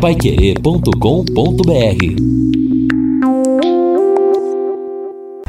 paiquerê.com.br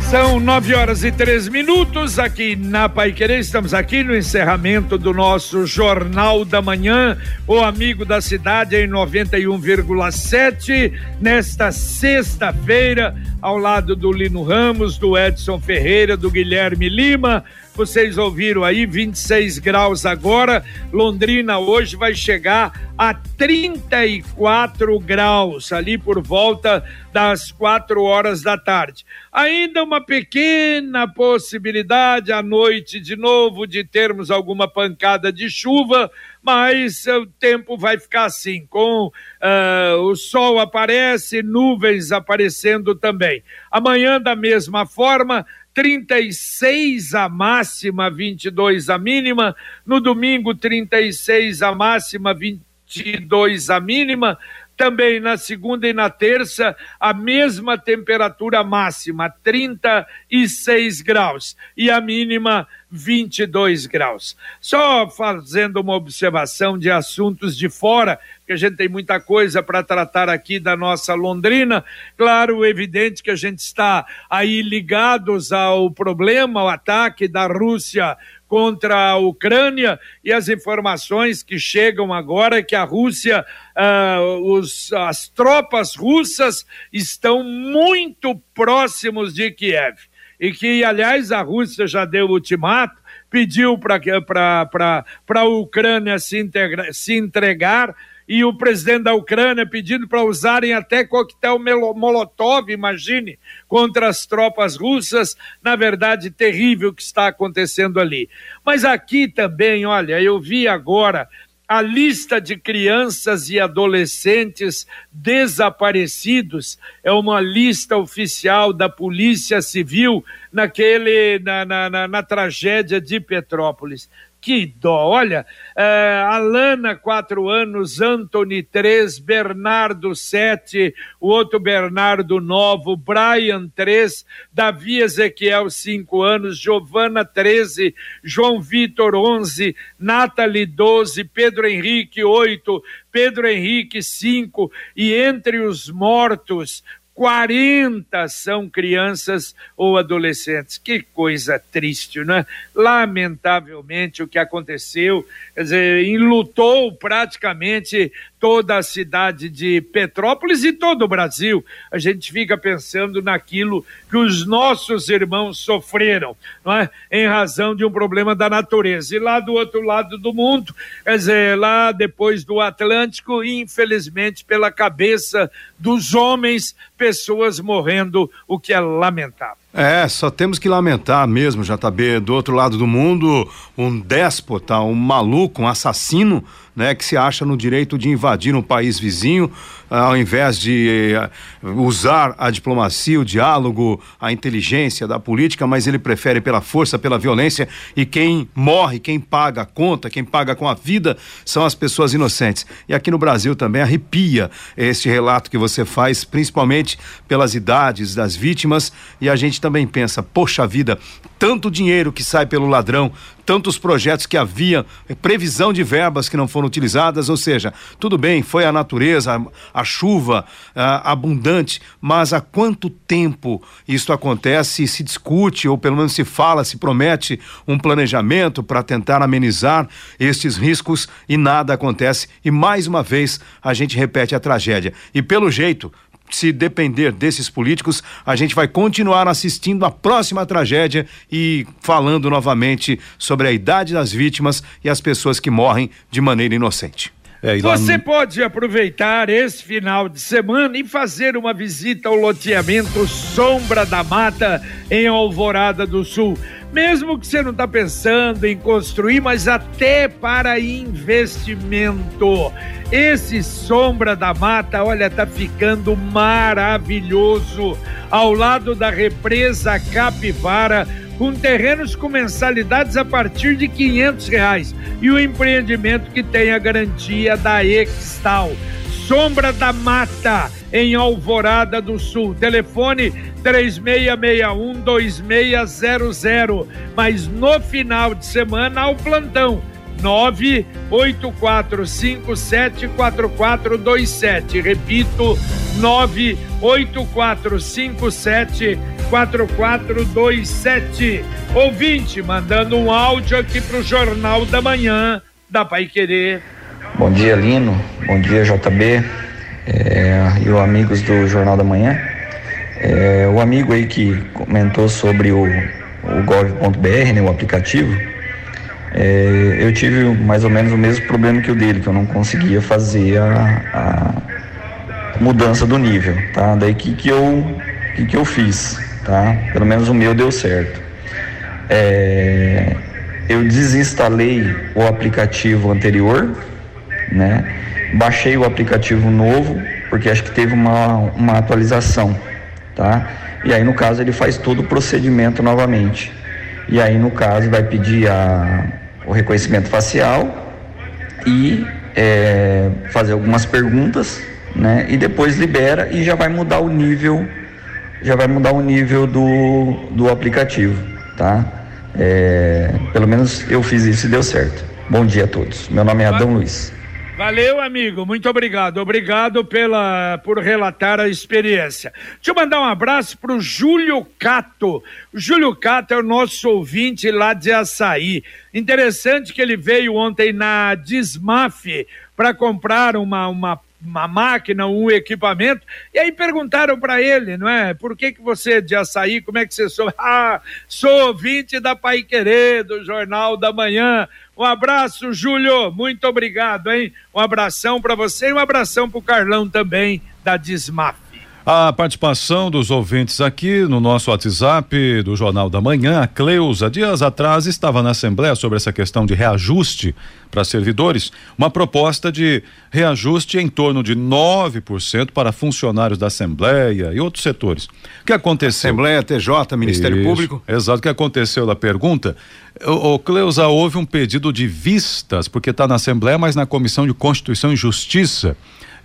São nove horas e três minutos aqui na Pai Querer. Estamos aqui no encerramento do nosso Jornal da Manhã, o Amigo da Cidade em 91,7. Nesta sexta-feira, ao lado do Lino Ramos, do Edson Ferreira, do Guilherme Lima, vocês ouviram aí, 26 graus agora. Londrina hoje vai chegar a 34 graus, ali por volta das 4 horas da tarde. Ainda uma pequena possibilidade à noite de novo de termos alguma pancada de chuva, mas o tempo vai ficar assim, com uh, o sol aparece, nuvens aparecendo também. Amanhã, da mesma forma, 36 a máxima, 22 a mínima. No domingo, 36 a máxima, 22 a mínima. Também na segunda e na terça, a mesma temperatura máxima, 36 graus, e a mínima, 22 graus. Só fazendo uma observação de assuntos de fora, que a gente tem muita coisa para tratar aqui da nossa Londrina. Claro, evidente que a gente está aí ligados ao problema, ao ataque da Rússia contra a Ucrânia e as informações que chegam agora é que a Rússia, uh, os, as tropas russas estão muito próximos de Kiev. E que, aliás, a Rússia já deu ultimato, pediu para a Ucrânia se, integra, se entregar e o presidente da Ucrânia pedindo para usarem até coquetel Molotov, imagine, contra as tropas russas. Na verdade, terrível o que está acontecendo ali. Mas aqui também, olha, eu vi agora a lista de crianças e adolescentes desaparecidos é uma lista oficial da Polícia Civil naquele na, na, na, na tragédia de Petrópolis. Que dó! Olha, uh, Alana, quatro anos, Anthony, três, Bernardo, sete, o outro Bernardo, novo, Brian, três, Davi Ezequiel, cinco anos, Giovana, treze, João Vitor, onze, Nathalie, doze, Pedro Henrique, oito, Pedro Henrique, cinco, e entre os mortos, 40 são crianças ou adolescentes. Que coisa triste, né? Lamentavelmente, o que aconteceu, quer dizer, enlutou praticamente toda a cidade de Petrópolis e todo o Brasil. A gente fica pensando naquilo que os nossos irmãos sofreram, não é? Em razão de um problema da natureza. E lá do outro lado do mundo, quer dizer, lá depois do Atlântico, infelizmente, pela cabeça dos homens, pessoas morrendo, o que é lamentável. É, só temos que lamentar mesmo, JB, do outro lado do mundo, um déspota, um maluco, um assassino né, que se acha no direito de invadir um país vizinho, ao invés de uh, usar a diplomacia, o diálogo, a inteligência da política, mas ele prefere pela força, pela violência, e quem morre, quem paga a conta, quem paga com a vida, são as pessoas inocentes. E aqui no Brasil também arrepia este relato que você faz, principalmente pelas idades das vítimas, e a gente também pensa, poxa vida, tanto dinheiro que sai pelo ladrão, tantos projetos que havia, previsão de verbas que não foram utilizadas, ou seja, tudo bem, foi a natureza, a, a chuva a, abundante, mas há quanto tempo isso acontece e se discute, ou pelo menos se fala, se promete um planejamento para tentar amenizar estes riscos e nada acontece. E mais uma vez a gente repete a tragédia. E pelo jeito, se depender desses políticos, a gente vai continuar assistindo a próxima tragédia e falando novamente sobre a idade das vítimas e as pessoas que morrem de maneira inocente. É, Você no... pode aproveitar esse final de semana e fazer uma visita ao loteamento Sombra da Mata em Alvorada do Sul. Mesmo que você não está pensando em construir, mas até para investimento. Esse Sombra da Mata, olha, tá ficando maravilhoso. Ao lado da represa Capivara, com terrenos com mensalidades a partir de quinhentos reais e o empreendimento que tem a garantia da Extal. Sombra da Mata, em Alvorada do Sul. Telefone 3661-2600. Mas no final de semana, ao plantão 984574427. Repito, 984574427. Ouvinte, mandando um áudio aqui pro Jornal da Manhã da Pai Querer. Bom dia, Lino. Bom dia, JB. É, e os amigos do Jornal da Manhã. É, o amigo aí que comentou sobre o, o gov.br, né, o aplicativo, é, eu tive mais ou menos o mesmo problema que o dele, que eu não conseguia fazer a, a mudança do nível, tá? Daí que que eu que que eu fiz, tá? Pelo menos o meu deu certo. É, eu desinstalei o aplicativo anterior, né? Baixei o aplicativo novo, porque acho que teve uma, uma atualização, tá? E aí no caso ele faz todo o procedimento novamente. E aí no caso vai pedir a, o reconhecimento facial e é, fazer algumas perguntas, né? E depois libera e já vai mudar o nível, já vai mudar o nível do, do aplicativo, tá? É, pelo menos eu fiz isso e deu certo. Bom dia a todos. Meu nome é Adão Luiz. Valeu, amigo. Muito obrigado. Obrigado pela por relatar a experiência. Deixa eu mandar um abraço para o Júlio Cato. O Júlio Cato é o nosso ouvinte lá de Açaí. Interessante que ele veio ontem na Dismaf para comprar uma, uma uma máquina, um equipamento, e aí perguntaram para ele, não é? Por que que você de açaí, como é que você sou? Ah, sou ouvinte da Pai Querer, do Jornal da Manhã. Um abraço, Júlio, muito obrigado, hein? Um abração para você e um abração para o Carlão também, da Dismaf. A participação dos ouvintes aqui no nosso WhatsApp do Jornal da Manhã, a Cleusa, dias atrás estava na Assembleia sobre essa questão de reajuste para servidores, uma proposta de reajuste em torno de 9% para funcionários da Assembleia e outros setores. O que aconteceu? Assembleia, TJ, Ministério Isso, Público. Exato. O que aconteceu da pergunta? O, o Cleusa, houve um pedido de vistas, porque está na Assembleia, mas na Comissão de Constituição e Justiça.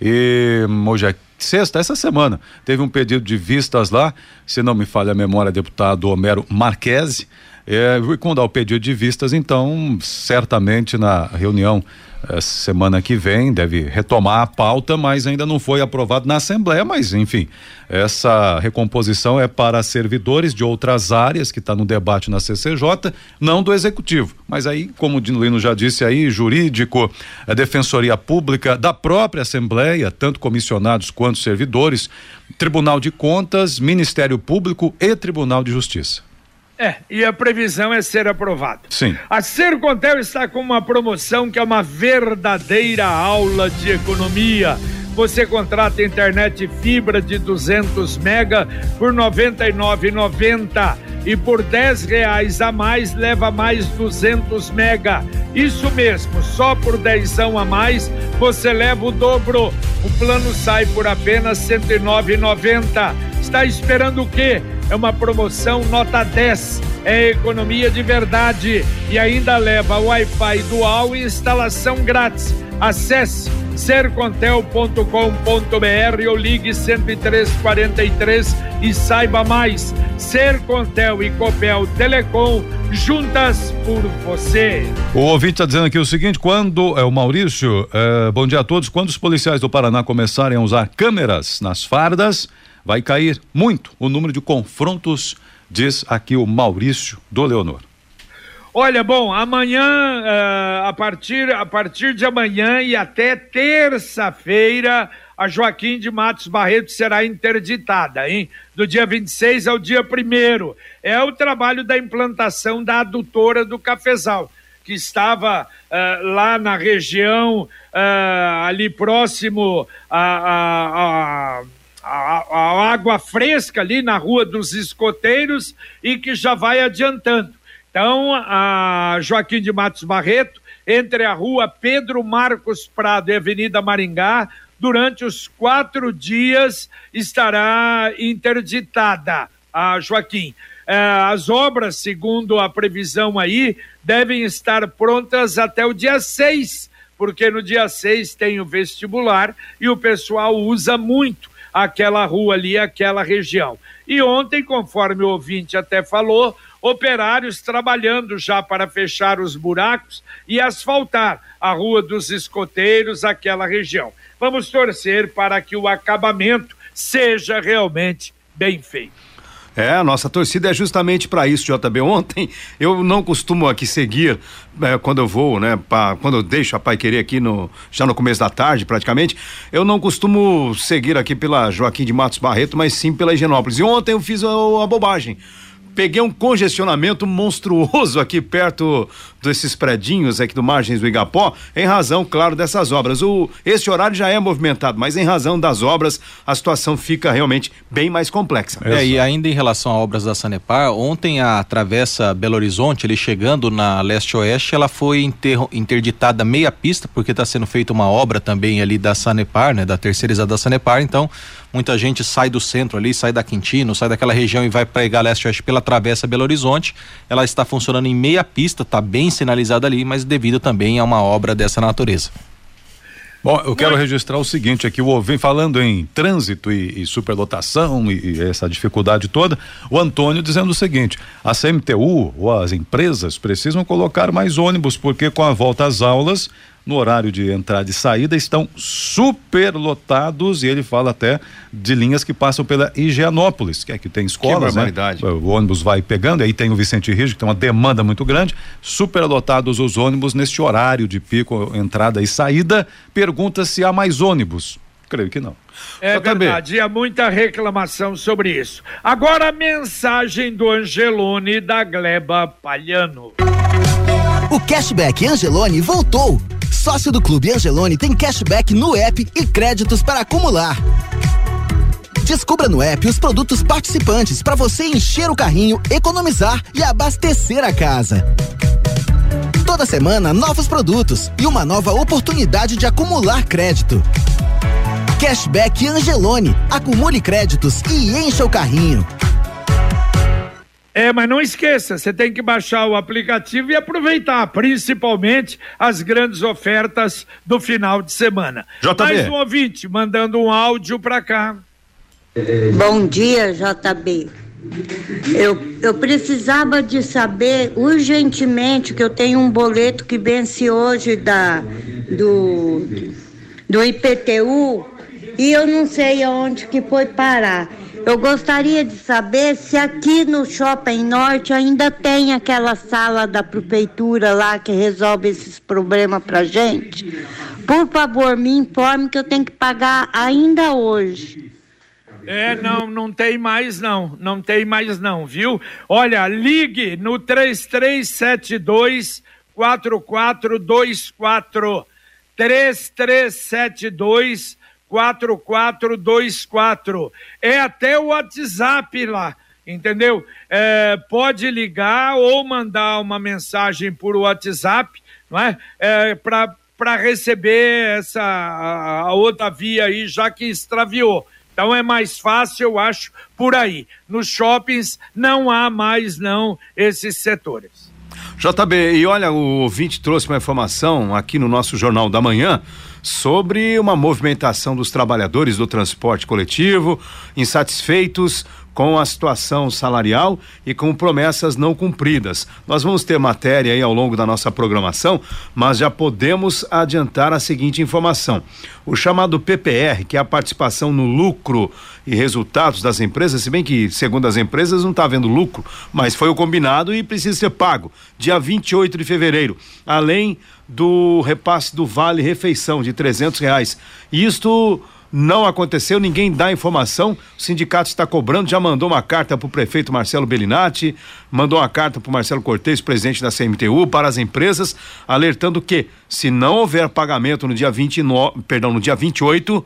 E hoje é sexta, essa semana, teve um pedido de vistas lá, se não me falha a memória, deputado Homero Marquese. É, quando o pedido de vistas, então, certamente na reunião eh, semana que vem deve retomar a pauta, mas ainda não foi aprovado na Assembleia. Mas, enfim, essa recomposição é para servidores de outras áreas que está no debate na CCJ, não do Executivo. Mas aí, como o Dinolino já disse aí, jurídico, a Defensoria Pública da própria Assembleia, tanto comissionados quanto servidores, Tribunal de Contas, Ministério Público e Tribunal de Justiça. É, e a previsão é ser aprovado. Sim. A Sercontel está com uma promoção que é uma verdadeira aula de economia. Você contrata internet fibra de 200 mega por R$ 99,90 e por 10 reais a mais leva mais 200 mega. Isso mesmo, só por 10 a mais você leva o dobro. O plano sai por apenas R$ 109,90. Está esperando o quê? É uma promoção nota 10. É economia de verdade e ainda leva Wi-Fi dual e instalação grátis. Acesse sercontel.com.br ou ligue 10343 e saiba mais. Sercontel e Copel Telecom juntas por você. O ouvinte está dizendo aqui o seguinte: quando é o Maurício, é, bom dia a todos. Quando os policiais do Paraná começarem a usar câmeras nas fardas, vai cair muito o número de confrontos, diz aqui o Maurício do Leonor. Olha, bom, amanhã, uh, a, partir, a partir de amanhã e até terça-feira, a Joaquim de Matos Barreto será interditada, hein? Do dia 26 ao dia 1 É o trabalho da implantação da adutora do cafezal, que estava uh, lá na região, uh, ali próximo a, a, a a, a, água fresca ali na Rua dos Escoteiros e que já vai adiantando. Então, a Joaquim de Matos Barreto, entre a rua Pedro Marcos Prado e Avenida Maringá, durante os quatro dias estará interditada a Joaquim. É, as obras, segundo a previsão aí, devem estar prontas até o dia 6, porque no dia 6 tem o vestibular e o pessoal usa muito aquela rua ali, aquela região. E ontem, conforme o ouvinte até falou, operários trabalhando já para fechar os buracos e asfaltar a Rua dos Escoteiros, aquela região. Vamos torcer para que o acabamento seja realmente bem feito. É, a nossa torcida é justamente para isso, JB. Ontem eu não costumo aqui seguir é, quando eu vou, né? Pra, quando eu deixo a Pai Querer aqui no, já no começo da tarde, praticamente, eu não costumo seguir aqui pela Joaquim de Matos Barreto, mas sim pela Higienópolis. E ontem eu fiz a, a bobagem peguei um congestionamento monstruoso aqui perto desses predinhos aqui do Margens do Igapó, em razão, claro, dessas obras. O, esse horário já é movimentado, mas em razão das obras, a situação fica realmente bem mais complexa. É, e ainda em relação a obras da Sanepar, ontem a travessa Belo Horizonte, ele chegando na leste-oeste, ela foi inter, interditada meia pista, porque está sendo feita uma obra também ali da Sanepar, né, da terceirizada da Sanepar, então muita gente sai do centro ali, sai da Quintino, sai daquela região e vai pregar leste-oeste pela travessa Belo Horizonte. Ela está funcionando em meia pista, está bem sinalizada ali, mas devido também a uma obra dessa natureza. Bom, eu quero registrar o seguinte aqui, o vem falando em trânsito e, e superlotação e, e, essa dificuldade toda, o Antônio dizendo o seguinte, a CMTU ou as empresas precisam colocar mais ônibus porque com a volta às aulas no horário de entrada e saída estão superlotados e ele fala até de linhas que passam pela Higienópolis, que é que tem escolas, que né? O ônibus vai pegando, aí tem o Vicente Rígio, que tem uma demanda muito grande, superlotados os ônibus neste horário de pico, entrada e saída. Pergunta se há mais ônibus. Creio que não. É verdade, há muita reclamação sobre isso. Agora a mensagem do Angelone da Gleba Palhano. O cashback Angelone voltou. Sócio do Clube Angelone tem cashback no app e créditos para acumular. Descubra no app os produtos participantes para você encher o carrinho, economizar e abastecer a casa. Toda semana, novos produtos e uma nova oportunidade de acumular crédito. Cashback Angelone. Acumule créditos e encha o carrinho. É, mas não esqueça, você tem que baixar o aplicativo e aproveitar, principalmente as grandes ofertas do final de semana. JB. Mais um ouvinte mandando um áudio para cá. Bom dia, JB. Eu, eu precisava de saber urgentemente que eu tenho um boleto que vence hoje da, do, do IPTU e eu não sei aonde que foi parar. Eu gostaria de saber se aqui no Shopping Norte ainda tem aquela sala da prefeitura lá que resolve esses problemas pra gente. Por favor, me informe que eu tenho que pagar ainda hoje. É, não, não tem mais não, não tem mais não, viu? Olha, ligue no 3372 4424 3372 4424. É até o WhatsApp lá, entendeu? É, pode ligar ou mandar uma mensagem por WhatsApp, não é? é Para receber essa a, outra via aí, já que extraviou. Então é mais fácil, eu acho, por aí. Nos shoppings não há mais não esses setores. JB, e olha, o ouvinte trouxe uma informação aqui no nosso Jornal da Manhã sobre uma movimentação dos trabalhadores do transporte coletivo, insatisfeitos com a situação salarial e com promessas não cumpridas. Nós vamos ter matéria aí ao longo da nossa programação, mas já podemos adiantar a seguinte informação. O chamado PPR, que é a participação no lucro e resultados das empresas, se bem que, segundo as empresas, não está havendo lucro, mas foi o combinado e precisa ser pago. Dia 28 de fevereiro. Além do repasse do Vale Refeição de trezentos reais. Isto não aconteceu, ninguém dá informação. O sindicato está cobrando, já mandou uma carta para o prefeito Marcelo Bellinati, mandou uma carta para o Marcelo Cortes, presidente da CMTU, para as empresas, alertando que, se não houver pagamento no dia 29, perdão, no dia 28,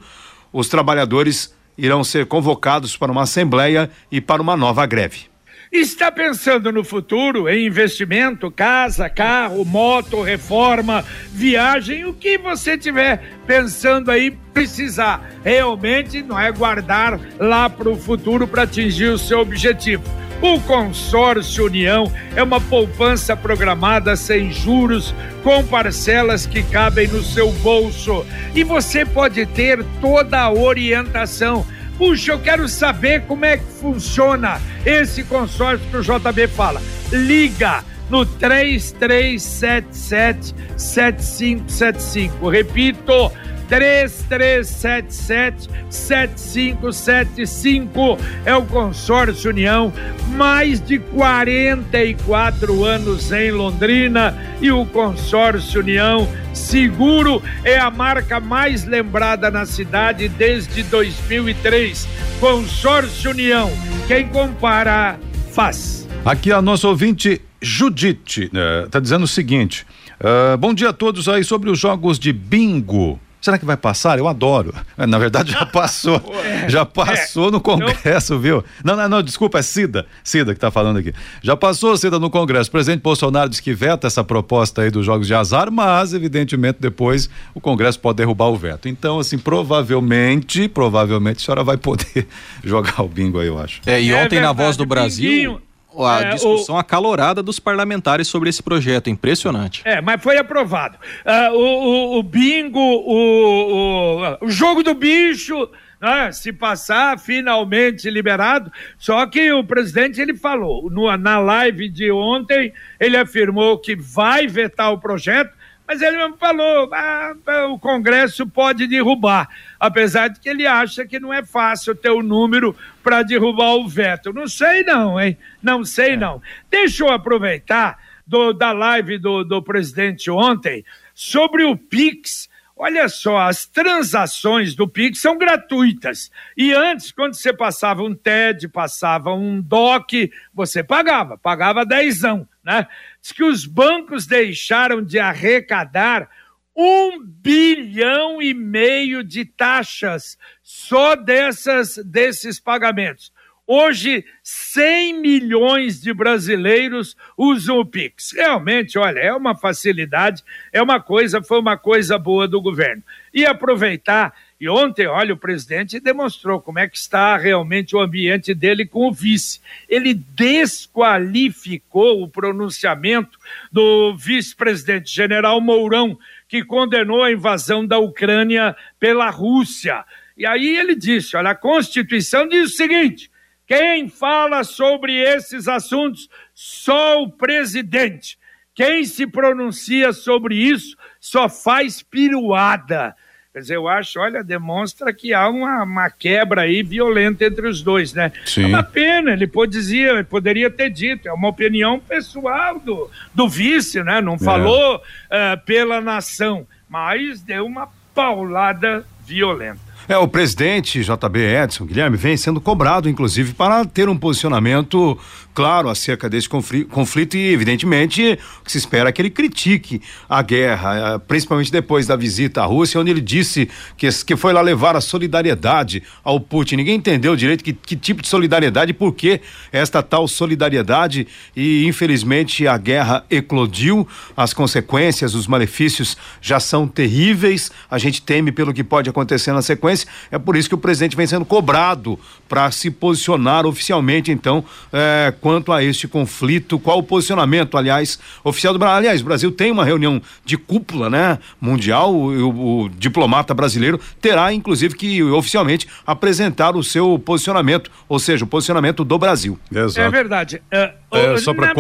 os trabalhadores irão ser convocados para uma assembleia e para uma nova greve. Está pensando no futuro, em investimento, casa, carro, moto, reforma, viagem, o que você tiver pensando aí precisar. Realmente não é guardar lá para o futuro para atingir o seu objetivo. O Consórcio União é uma poupança programada sem juros, com parcelas que cabem no seu bolso. E você pode ter toda a orientação Puxa, eu quero saber como é que funciona esse consórcio que o JB fala. Liga no 3377 7575. Repito, 3377 7575 é o Consórcio União, mais de 44 anos em Londrina e o Consórcio União Seguro é a marca mais lembrada na cidade desde 2003. Consórcio União, quem compara faz. Aqui a nossa ouvinte Judite está eh, dizendo o seguinte: uh, bom dia a todos aí sobre os jogos de bingo. Será que vai passar? Eu adoro. Na verdade, já passou. É, já passou é, no Congresso, viu? Não, não, não, desculpa, é Cida. Cida que está falando aqui. Já passou, Cida, no Congresso. O presidente Bolsonaro disse que veta essa proposta aí dos jogos de azar, mas, evidentemente, depois o Congresso pode derrubar o veto. Então, assim, provavelmente, provavelmente a senhora vai poder jogar o bingo aí, eu acho. É, e é ontem, verdade, na Voz do Brasil a é, discussão o... acalorada dos parlamentares sobre esse projeto, impressionante. É, mas foi aprovado. Uh, o, o, o, bingo, o, o, jogo do bicho, né, se passar, finalmente liberado. Só que o presidente ele falou no, na live de ontem, ele afirmou que vai vetar o projeto, mas ele mesmo falou, ah, o Congresso pode derrubar, apesar de que ele acha que não é fácil ter o um número para derrubar o veto. Não sei não, hein? Não sei é. não. Deixa eu aproveitar do, da live do, do presidente ontem sobre o Pix. Olha só, as transações do Pix são gratuitas. E antes, quando você passava um TED, passava um DOC, você pagava, pagava dezão, né? Diz que os bancos deixaram de arrecadar um bilhão e meio de taxas só dessas, desses pagamentos. Hoje, 100 milhões de brasileiros usam o Pix. Realmente, olha, é uma facilidade, é uma coisa, foi uma coisa boa do governo. E aproveitar e ontem, olha, o presidente demonstrou como é que está realmente o ambiente dele com o vice. Ele desqualificou o pronunciamento do vice-presidente general Mourão, que condenou a invasão da Ucrânia pela Rússia. E aí ele disse: olha, a Constituição diz o seguinte: quem fala sobre esses assuntos, só o presidente. Quem se pronuncia sobre isso só faz piruada. Quer dizer, eu acho, olha, demonstra que há uma, uma quebra aí violenta entre os dois, né? Sim. É uma pena, ele podia, poderia ter dito, é uma opinião pessoal do, do vice, né? Não é. falou uh, pela nação, mas deu uma paulada violenta. É, o presidente JB Edson Guilherme vem sendo cobrado, inclusive, para ter um posicionamento claro acerca desse conflito e, evidentemente, o que se espera é que ele critique a guerra, eh, principalmente depois da visita à Rússia, onde ele disse que, que foi lá levar a solidariedade ao Putin. Ninguém entendeu direito que, que tipo de solidariedade e por que esta tal solidariedade e, infelizmente, a guerra eclodiu, as consequências, os malefícios já são terríveis, a gente teme pelo que pode acontecer na sequência, é por isso que o presidente vem sendo cobrado para se posicionar oficialmente, então, é, quanto a este conflito. Qual o posicionamento, aliás, oficial do Brasil? Aliás, o Brasil tem uma reunião de cúpula, né, mundial. O, o diplomata brasileiro terá, inclusive, que oficialmente apresentar o seu posicionamento, ou seja, o posicionamento do Brasil. Exato. É verdade. É, é, só para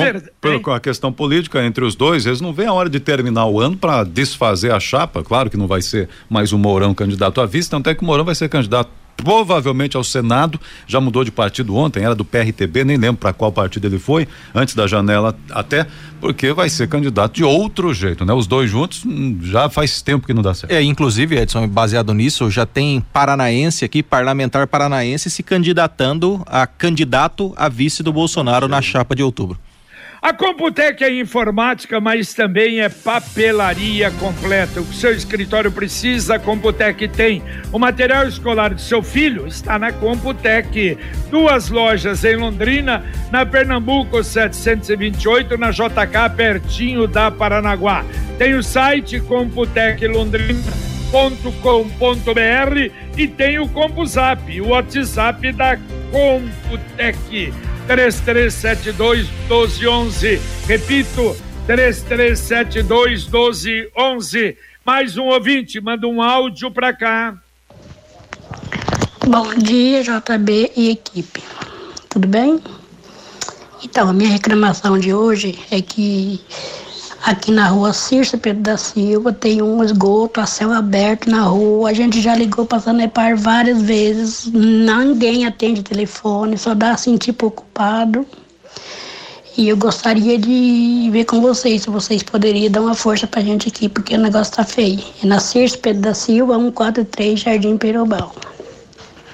com a questão política entre os dois, eles não veem a hora de terminar o ano para desfazer a chapa. Claro que não vai ser mais o Mourão candidato à vice, tanto é que o Mourão vai ser candidato provavelmente ao Senado, já mudou de partido ontem, era do PRTB, nem lembro para qual partido ele foi, antes da janela até, porque vai ser candidato de outro jeito, né? Os dois juntos hum, já faz tempo que não dá certo. É, inclusive, Edson, baseado nisso, já tem paranaense aqui, parlamentar paranaense se candidatando a candidato a vice do Bolsonaro na chapa de outubro. A Computec é informática, mas também é papelaria completa. O que seu escritório precisa, a Computec tem. O material escolar do seu filho está na Computec. Duas lojas em Londrina, na Pernambuco 728, na JK, pertinho da Paranaguá. Tem o site computeclondrina.com.br e tem o CompuZap, o WhatsApp da Computec 3372 1211. Repito, 3372 1211. Mais um ouvinte, manda um áudio para cá. Bom dia, JB e equipe. Tudo bem? Então, a minha reclamação de hoje é que aqui na rua Circe Pedro da Silva tem um esgoto a céu aberto na rua. A gente já ligou para Sanepar várias vezes, ninguém atende telefone, só dá assim tipo ocupado. E eu gostaria de ver com vocês se vocês poderiam dar uma força pra gente aqui, porque o negócio tá feio. É na Circe Pedro da Silva, 143, Jardim Perobal.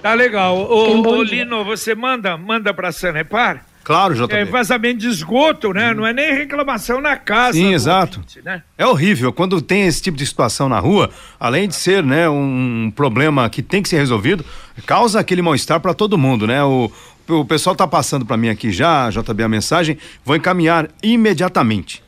Tá legal. Ô, ô Lino, você manda, manda pra Sanepar? Claro, JB. É vazamento de esgoto, né? Não é nem reclamação na casa. Sim, exato. Ouvinte, né? É horrível quando tem esse tipo de situação na rua, além de ser, né, um problema que tem que ser resolvido, causa aquele mal-estar para todo mundo, né? O, o pessoal tá passando para mim aqui já, JB, a mensagem, vou encaminhar imediatamente.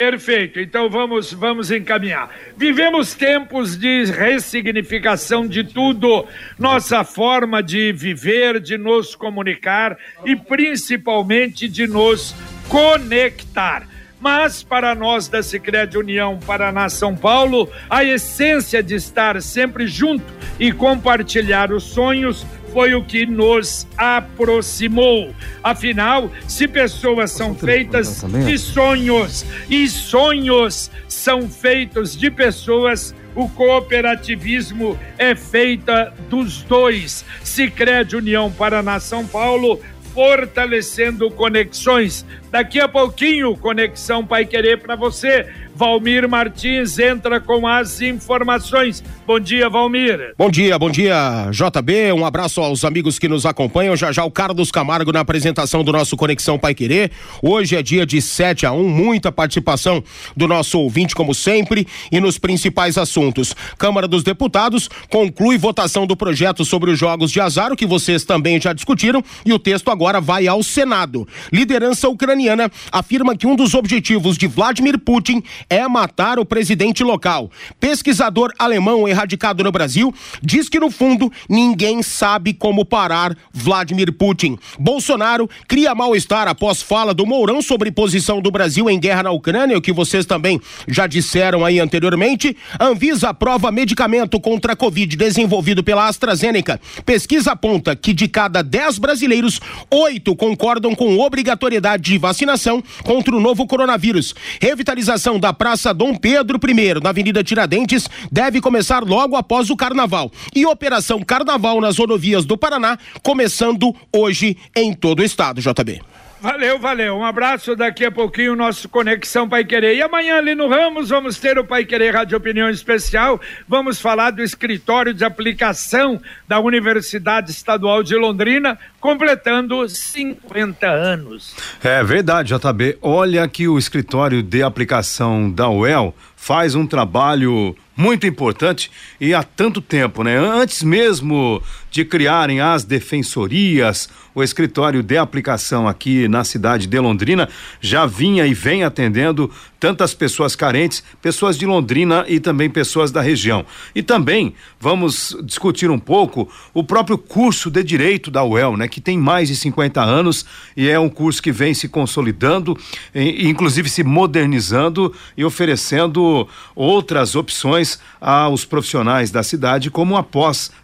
Perfeito, então vamos, vamos encaminhar. Vivemos tempos de ressignificação de tudo, nossa forma de viver, de nos comunicar e principalmente de nos conectar. Mas para nós da Sicredi União Paraná São Paulo, a essência de estar sempre junto e compartilhar os sonhos foi o que nos aproximou. Afinal, se pessoas são feitas de sonhos e sonhos são feitos de pessoas, o cooperativismo é feita dos dois. Sicredi União Paraná São Paulo fortalecendo conexões. Daqui a pouquinho, Conexão Pai Querer para você. Valmir Martins entra com as informações. Bom dia, Valmir. Bom dia, bom dia, JB. Um abraço aos amigos que nos acompanham. Já já o Carlos Camargo na apresentação do nosso Conexão Pai Querer. Hoje é dia de 7 a 1, muita participação do nosso ouvinte, como sempre, e nos principais assuntos. Câmara dos Deputados conclui votação do projeto sobre os jogos de azar, o que vocês também já discutiram, e o texto agora vai ao Senado. Liderança ucraniana afirma que um dos objetivos de Vladimir Putin é matar o presidente local. Pesquisador alemão erradicado no Brasil diz que, no fundo, ninguém sabe como parar Vladimir Putin. Bolsonaro cria mal-estar após fala do Mourão sobre posição do Brasil em guerra na Ucrânia, o que vocês também já disseram aí anteriormente. Anvisa aprova medicamento contra a Covid desenvolvido pela AstraZeneca. Pesquisa aponta que de cada 10 brasileiros, oito concordam com obrigatoriedade de vacinação contra o novo coronavírus. Revitalização da Praça Dom Pedro I, na Avenida Tiradentes, deve começar logo após o Carnaval. E Operação Carnaval nas rodovias do Paraná, começando hoje em todo o estado, JB. Valeu, valeu. Um abraço. Daqui a pouquinho, nosso Conexão Pai Querer. E amanhã, ali no Ramos, vamos ter o Pai Querer Rádio Opinião Especial. Vamos falar do escritório de aplicação da Universidade Estadual de Londrina, completando 50 anos. É verdade, JB. Olha que o escritório de aplicação da UEL faz um trabalho muito importante e há tanto tempo, né? Antes mesmo de criarem as defensorias, o escritório de aplicação aqui na cidade de Londrina já vinha e vem atendendo tantas pessoas carentes, pessoas de Londrina e também pessoas da região. E também vamos discutir um pouco o próprio curso de direito da UEL, né, que tem mais de 50 anos e é um curso que vem se consolidando, e, inclusive se modernizando e oferecendo outras opções aos profissionais da cidade como a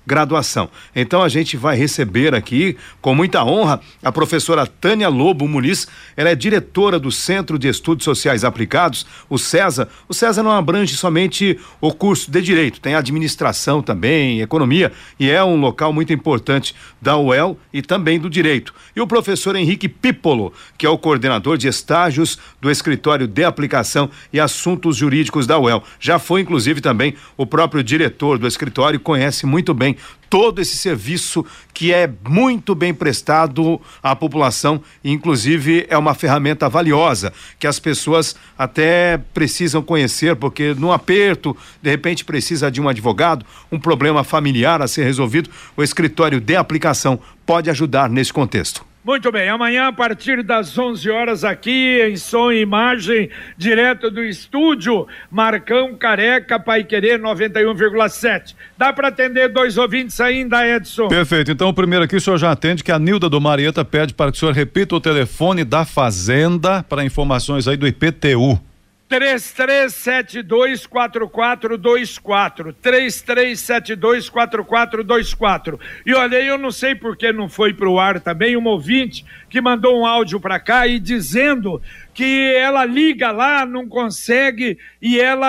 pós-graduação. Então a gente vai receber aqui com muita honra a professora Tânia Lobo Muniz, ela é diretora do Centro de Estudos Sociais Aplicados, o CESA. O CESA não abrange somente o curso de direito, tem administração também, economia, e é um local muito importante da UEL e também do direito. E o professor Henrique Pipolo, que é o coordenador de estágios do escritório de aplicação e assuntos jurídicos da UEL. Já foi inclusive também o próprio diretor do escritório, conhece muito bem todo esse serviço que é muito bem prestado à população inclusive é uma ferramenta valiosa que as pessoas até precisam conhecer porque no aperto de repente precisa de um advogado um problema familiar a ser resolvido o escritório de aplicação pode ajudar nesse contexto muito bem, amanhã a partir das 11 horas aqui em som e imagem, direto do estúdio, Marcão Careca, Pai Querer 91,7. Dá para atender dois ouvintes ainda, Edson? Perfeito, então o primeiro aqui o senhor já atende, que a Nilda do Marieta pede para que o senhor repita o telefone da Fazenda para informações aí do IPTU. 33724424 33724424 e olha eu não sei porque não foi para o ar também um ouvinte que mandou um áudio para cá e dizendo que ela liga lá não consegue e ela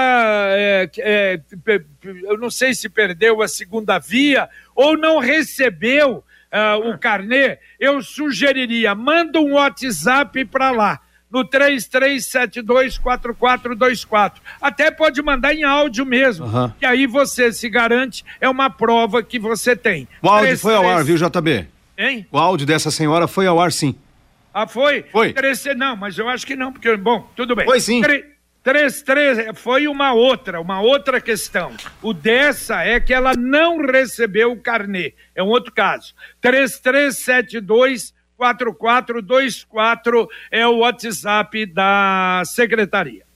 é, é, eu não sei se perdeu a segunda via ou não recebeu uh, o carnê. Eu sugeriria manda um WhatsApp para lá no 33724424. Até pode mandar em áudio mesmo, uhum. que aí você se garante, é uma prova que você tem. O áudio 33... foi ao ar, viu, JB? Hein? O áudio dessa senhora foi ao ar, sim. Ah, foi? Foi. Não, mas eu acho que não, porque, bom, tudo bem. Foi sim. 33 foi uma outra, uma outra questão. O dessa é que ela não recebeu o carnê. É um outro caso. 3372 4424 é o WhatsApp da secretaria.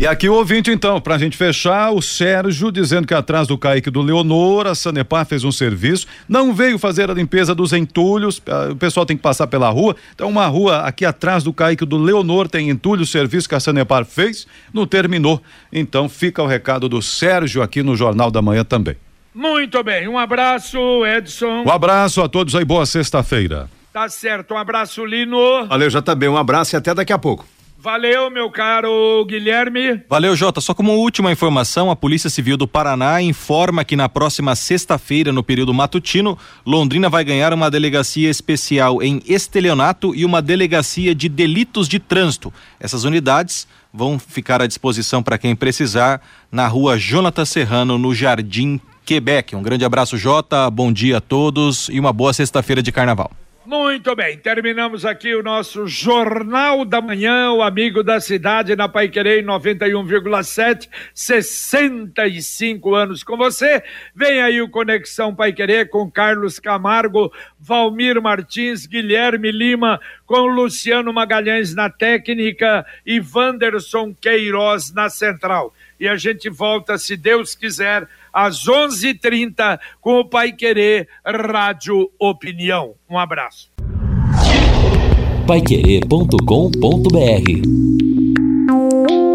E aqui o ouvinte, então, para a gente fechar, o Sérgio dizendo que atrás do Caique do Leonor, a Sanepar fez um serviço, não veio fazer a limpeza dos entulhos, ah, o pessoal tem que passar pela rua. Então, uma rua aqui atrás do Caique do Leonor tem entulho, o serviço que a Sanepar fez, não terminou. Então, fica o recado do Sérgio aqui no Jornal da Manhã também. Muito bem, um abraço, Edson. Um abraço a todos aí, boa sexta-feira. Tá certo, um abraço, Lino. Valeu, JB, um abraço e até daqui a pouco. Valeu, meu caro Guilherme. Valeu, Jota. Só como última informação, a Polícia Civil do Paraná informa que na próxima sexta-feira, no período matutino, Londrina vai ganhar uma delegacia especial em estelionato e uma delegacia de delitos de trânsito. Essas unidades vão ficar à disposição para quem precisar na rua Jonathan Serrano, no Jardim Quebec. Um grande abraço, Jota. Bom dia a todos e uma boa sexta-feira de carnaval. Muito bem, terminamos aqui o nosso Jornal da Manhã, o amigo da cidade na Paiquerê 91,7, 65 anos com você. Vem aí o Conexão Paiquerê com Carlos Camargo, Valmir Martins, Guilherme Lima, com Luciano Magalhães na técnica e Wanderson Queiroz na central. E a gente volta, se Deus quiser, às 11h30, com o Pai Querer Rádio Opinião. Um abraço. Paiquerê.com.br